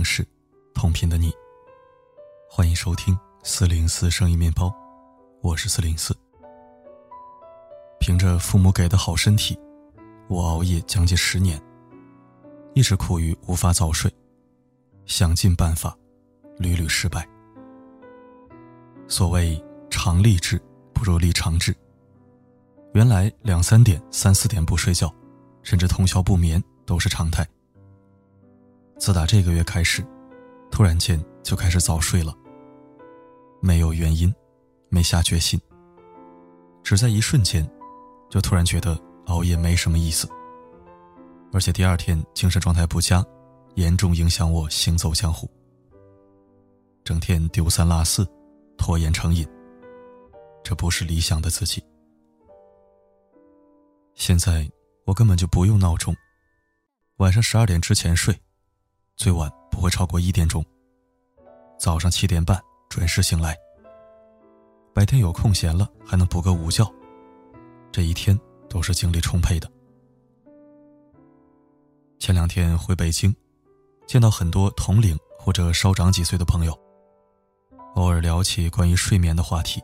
通的城市，同频的你。欢迎收听四零四声音面包，我是四零四。凭着父母给的好身体，我熬夜将近十年，一直苦于无法早睡，想尽办法，屡屡失败。所谓常立志不如立长志。原来两三点、三四点不睡觉，甚至通宵不眠都是常态。自打这个月开始，突然间就开始早睡了。没有原因，没下决心，只在一瞬间，就突然觉得熬夜没什么意思。而且第二天精神状态不佳，严重影响我行走江湖。整天丢三落四，拖延成瘾。这不是理想的自己。现在我根本就不用闹钟，晚上十二点之前睡。最晚不会超过一点钟。早上七点半准时醒来。白天有空闲了还能补个午觉，这一天都是精力充沛的。前两天回北京，见到很多同龄或者稍长几岁的朋友，偶尔聊起关于睡眠的话题，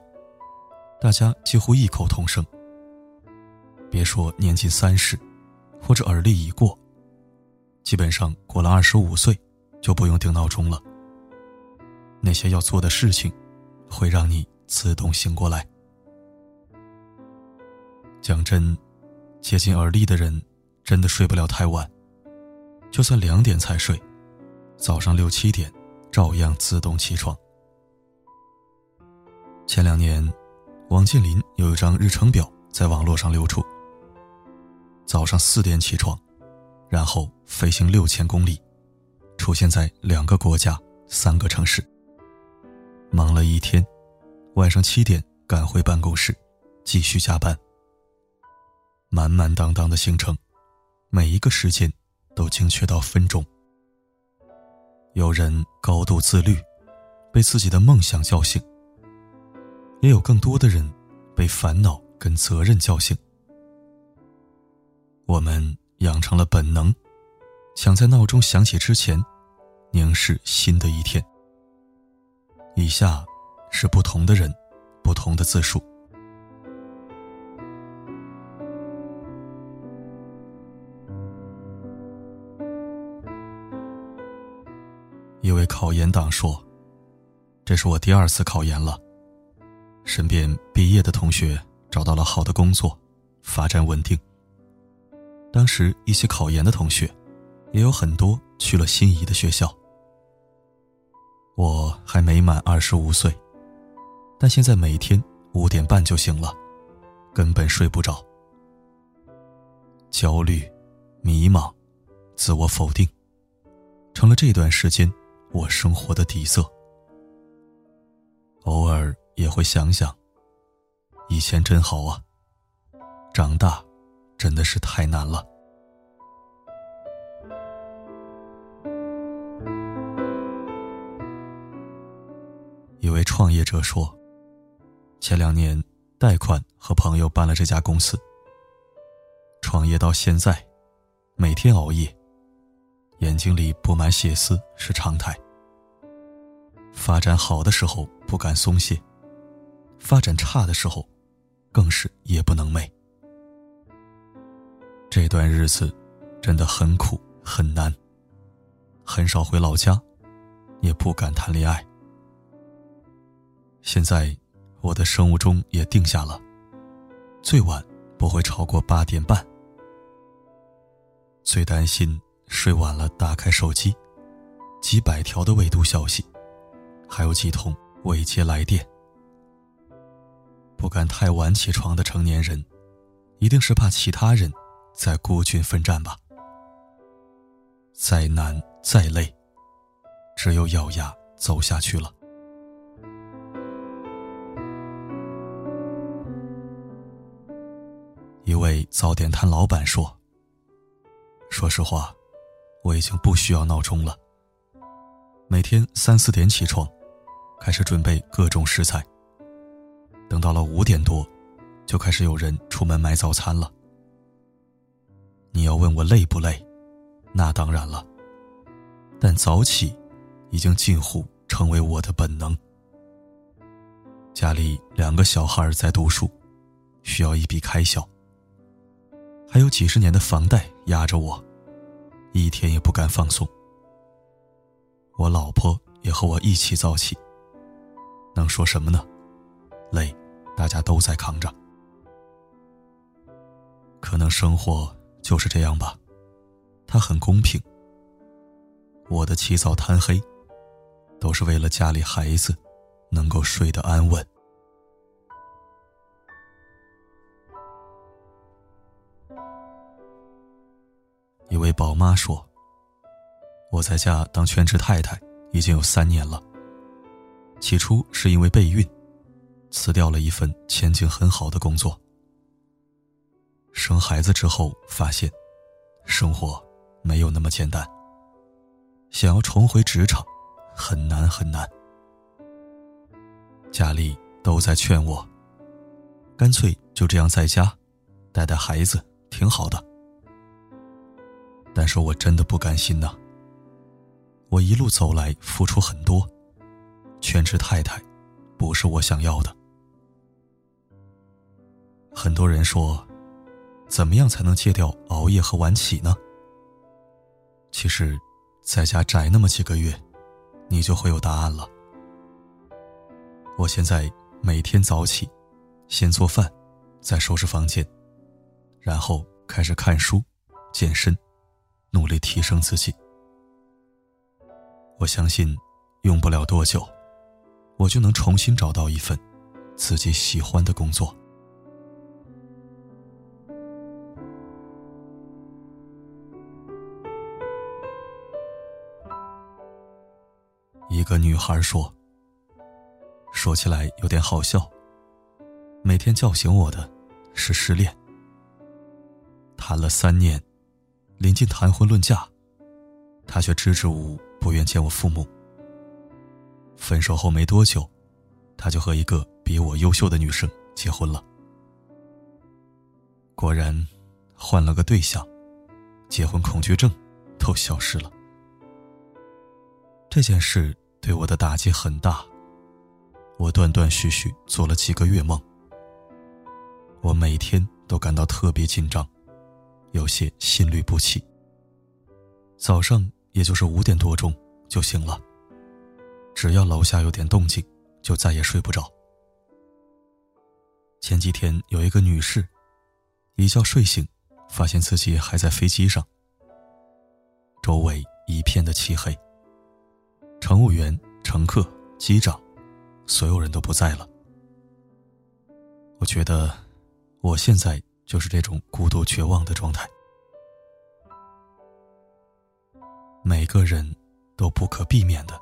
大家几乎异口同声。别说年近三十，或者耳力已过。基本上过了二十五岁，就不用定闹钟了。那些要做的事情，会让你自动醒过来。讲真，接近而立的人，真的睡不了太晚。就算两点才睡，早上六七点，照样自动起床。前两年，王健林有一张日程表在网络上流出。早上四点起床。然后飞行六千公里，出现在两个国家、三个城市。忙了一天，晚上七点赶回办公室，继续加班。满满当当的行程，每一个时间都精确到分钟。有人高度自律，被自己的梦想叫醒；也有更多的人被烦恼跟责任叫醒。我们。养成了本能，想在闹钟响起之前凝视新的一天。以下是不同的人，不同的自述。一位考研党说：“这是我第二次考研了，身边毕业的同学找到了好的工作，发展稳定。”当时一起考研的同学，也有很多去了心仪的学校。我还没满二十五岁，但现在每天五点半就醒了，根本睡不着。焦虑、迷茫、自我否定，成了这段时间我生活的底色。偶尔也会想想，以前真好啊，长大。真的是太难了。一位创业者说：“前两年贷款和朋友办了这家公司，创业到现在，每天熬夜，眼睛里布满血丝是常态。发展好的时候不敢松懈，发展差的时候，更是夜不能寐。”这段日子真的很苦很难，很少回老家，也不敢谈恋爱。现在我的生物钟也定下了，最晚不会超过八点半。最担心睡晚了打开手机，几百条的未读消息，还有几通未接来电。不敢太晚起床的成年人，一定是怕其他人。在孤军奋战吧，再难再累，只有咬牙走下去了。一位早点摊老板说：“说实话，我已经不需要闹钟了。每天三四点起床，开始准备各种食材。等到了五点多，就开始有人出门买早餐了。”你要问我累不累，那当然了。但早起已经近乎成为我的本能。家里两个小孩在读书，需要一笔开销，还有几十年的房贷压着我，一天也不敢放松。我老婆也和我一起早起，能说什么呢？累，大家都在扛着。可能生活就是这样吧，它很公平。我的起早贪黑，都是为了家里孩子能够睡得安稳。一位宝妈说：“我在家当全职太太已经有三年了。起初是因为备孕，辞掉了一份前景很好的工作。生孩子之后发现，生活没有那么简单。”想要重回职场，很难很难。家里都在劝我，干脆就这样在家，带带孩子，挺好的。但是我真的不甘心呐。我一路走来，付出很多，全职太太，不是我想要的。很多人说，怎么样才能戒掉熬夜和晚起呢？其实。在家宅那么几个月，你就会有答案了。我现在每天早起，先做饭，再收拾房间，然后开始看书、健身，努力提升自己。我相信，用不了多久，我就能重新找到一份自己喜欢的工作。个女孩说：“说起来有点好笑。每天叫醒我的，是失恋。谈了三年，临近谈婚论嫁，他却支支吾吾不愿见我父母。分手后没多久，他就和一个比我优秀的女生结婚了。果然，换了个对象，结婚恐惧症都消失了。这件事。”对我的打击很大，我断断续续做了几个月梦，我每天都感到特别紧张，有些心律不齐。早上也就是五点多钟就醒了，只要楼下有点动静，就再也睡不着。前几天有一个女士，一觉睡醒，发现自己还在飞机上，周围一片的漆黑。乘务员、乘客、机长，所有人都不在了。我觉得，我现在就是这种孤独、绝望的状态。每个人都不可避免的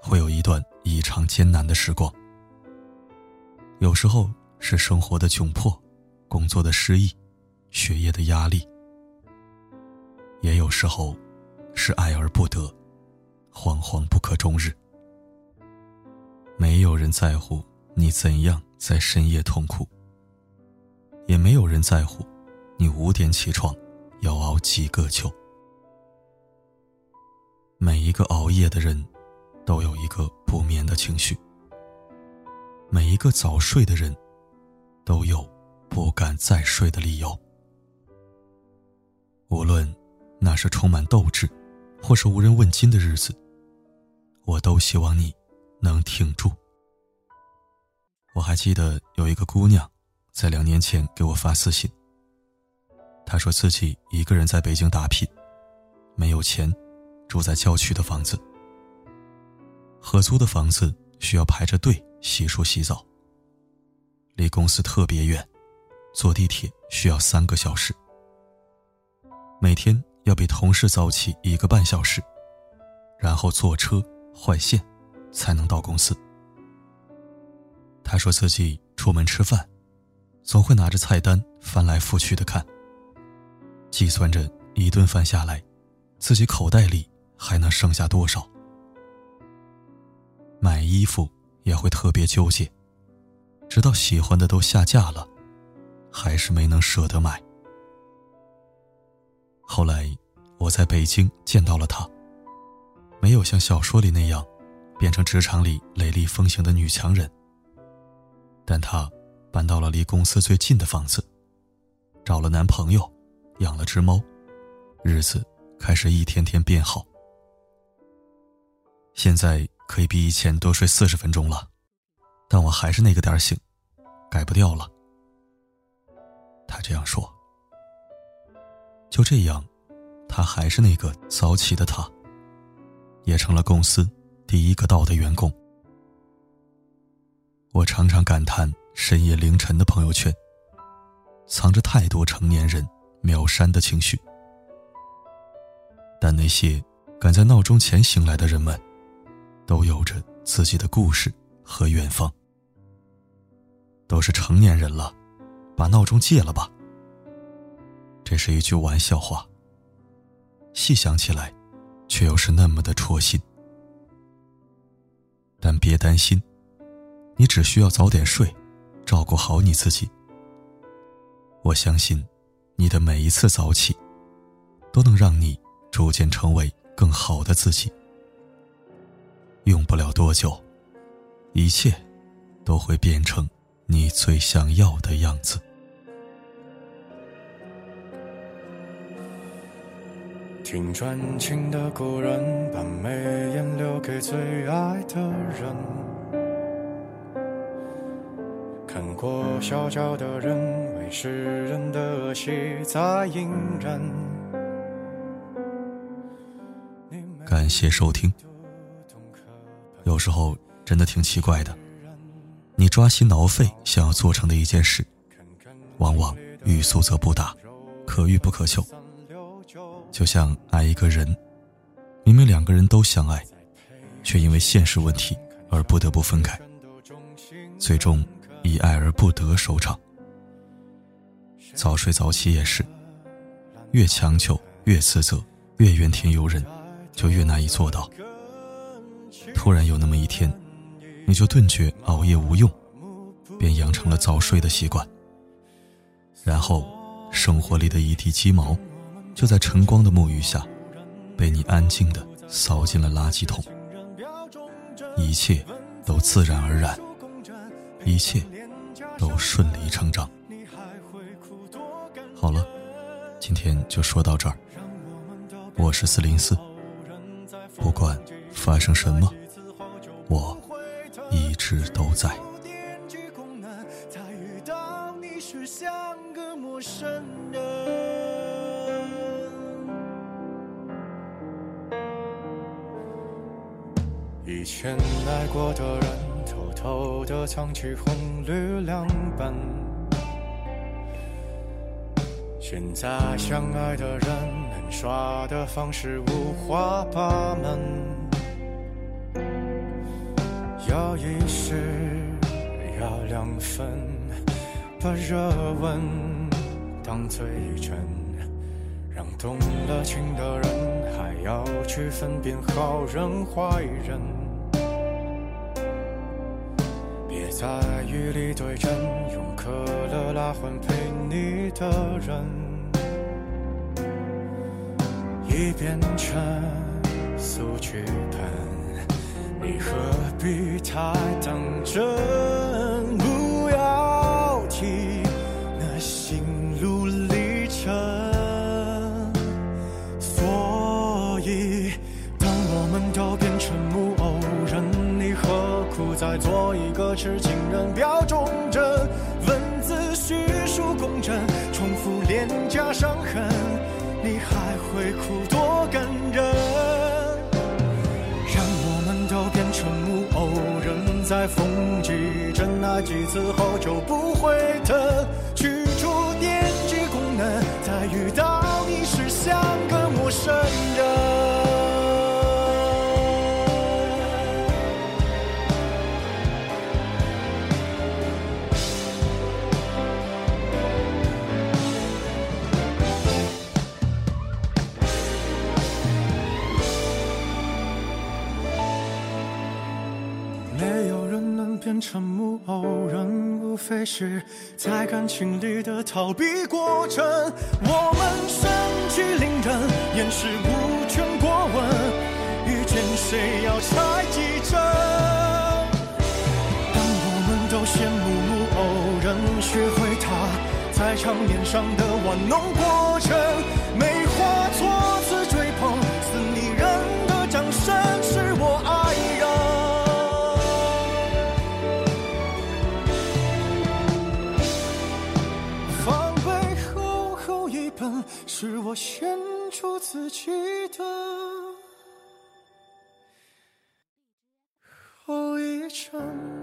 会有一段异常艰难的时光。有时候是生活的窘迫，工作的失意，学业的压力；也有时候是爱而不得。惶惶不可终日，没有人在乎你怎样在深夜痛苦，也没有人在乎你五点起床要熬几个秋。每一个熬夜的人，都有一个不眠的情绪；每一个早睡的人，都有不敢再睡的理由。无论那是充满斗志，或是无人问津的日子。我都希望你能挺住。我还记得有一个姑娘，在两年前给我发私信。她说自己一个人在北京打拼，没有钱，住在郊区的房子。合租的房子需要排着队洗漱洗澡。离公司特别远，坐地铁需要三个小时。每天要比同事早起一个半小时，然后坐车。换线，才能到公司。他说自己出门吃饭，总会拿着菜单翻来覆去的看，计算着一顿饭下来，自己口袋里还能剩下多少。买衣服也会特别纠结，直到喜欢的都下架了，还是没能舍得买。后来我在北京见到了他。没有像小说里那样，变成职场里雷厉风行的女强人。但她搬到了离公司最近的房子，找了男朋友，养了只猫，日子开始一天天变好。现在可以比以前多睡四十分钟了，但我还是那个点醒，改不掉了。他这样说。就这样，他还是那个早起的他。也成了公司第一个到的员工。我常常感叹深夜凌晨的朋友圈，藏着太多成年人秒删的情绪。但那些赶在闹钟前醒来的人们，都有着自己的故事和远方。都是成年人了，把闹钟戒了吧。这是一句玩笑话。细想起来。却又是那么的戳心，但别担心，你只需要早点睡，照顾好你自己。我相信，你的每一次早起，都能让你逐渐成为更好的自己。用不了多久，一切都会变成你最想要的样子。听专情的故人，把眉眼留给最爱的人。看过小脚的人，为世人的恶习在隐忍。感谢收听。有时候真的挺奇怪的，你抓心挠肺想要做成的一件事，往往欲速则不达，可遇不可求。就像爱一个人，明明两个人都相爱，却因为现实问题而不得不分开，最终以爱而不得收场。早睡早起也是，越强求越自责，越怨天尤人，就越难以做到。突然有那么一天，你就顿觉熬夜无用，便养成了早睡的习惯，然后生活里的一地鸡毛。就在晨光的沐浴下，被你安静的扫进了垃圾桶。一切都自然而然，一切都顺理成章。好了，今天就说到这儿。我是四零四，不管发生什么，我一直都在。你是个陌生以前爱过的人，偷偷的藏起红绿两本。现在相爱的人，能耍的方式五花八门。要一时，要两分，把热吻当最真，让动了情的人还要去分辨好人坏人。别在雨里对阵，用可乐拉换陪你的人，已变成速剧本，你何必太当真？痴情？人表忠贞，文字叙述工整，重复脸颊伤痕，你还会哭多感人？让我们都变成木偶人，在风几真爱几次后就不会疼，去除电击功能，再遇到是在感情里的逃避过程。我们盛气凌人，掩饰无权过问，遇见。谁要猜几针？当我们都羡慕木偶人，学会他在场面上的玩弄过程，是我献出自己的。后遗症。